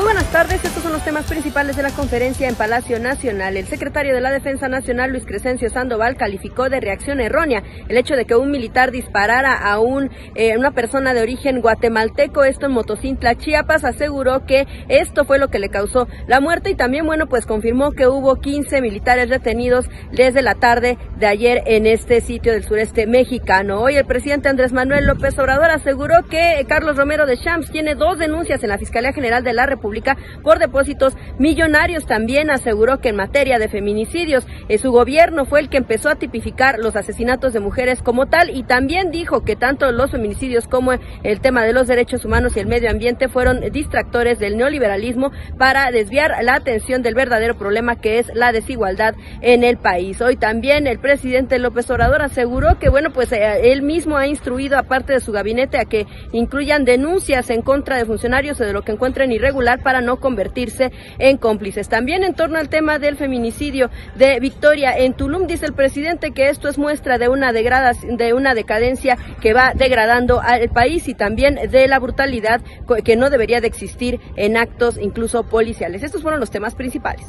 buenas tardes, estos son los temas principales de la conferencia en Palacio Nacional. El secretario de la Defensa Nacional, Luis Crescencio Sandoval, calificó de reacción errónea el hecho de que un militar disparara a un, eh, una persona de origen guatemalteco, esto en Motocintla, Chiapas, aseguró que esto fue lo que le causó la muerte y también, bueno, pues confirmó que hubo 15 militares detenidos desde la tarde de ayer en este sitio del sureste mexicano. Hoy el presidente Andrés Manuel López Obrador aseguró que Carlos Romero de Champs tiene dos denuncias en la Fiscalía General de la República por depósitos millonarios. También aseguró que en materia de feminicidios, eh, su gobierno fue el que empezó a tipificar los asesinatos de mujeres como tal y también dijo que tanto los feminicidios como el tema de los derechos humanos y el medio ambiente fueron distractores del neoliberalismo para desviar la atención del verdadero problema que es la desigualdad en el país. Hoy también el presidente López Obrador aseguró que, bueno, pues eh, él mismo ha instruido a parte de su gabinete a que incluyan denuncias en contra de funcionarios o de lo que encuentren irregular para no convertirse en cómplices. También en torno al tema del feminicidio de Victoria en Tulum, dice el presidente que esto es muestra de una, de una decadencia que va degradando al país y también de la brutalidad que no debería de existir en actos incluso policiales. Estos fueron los temas principales.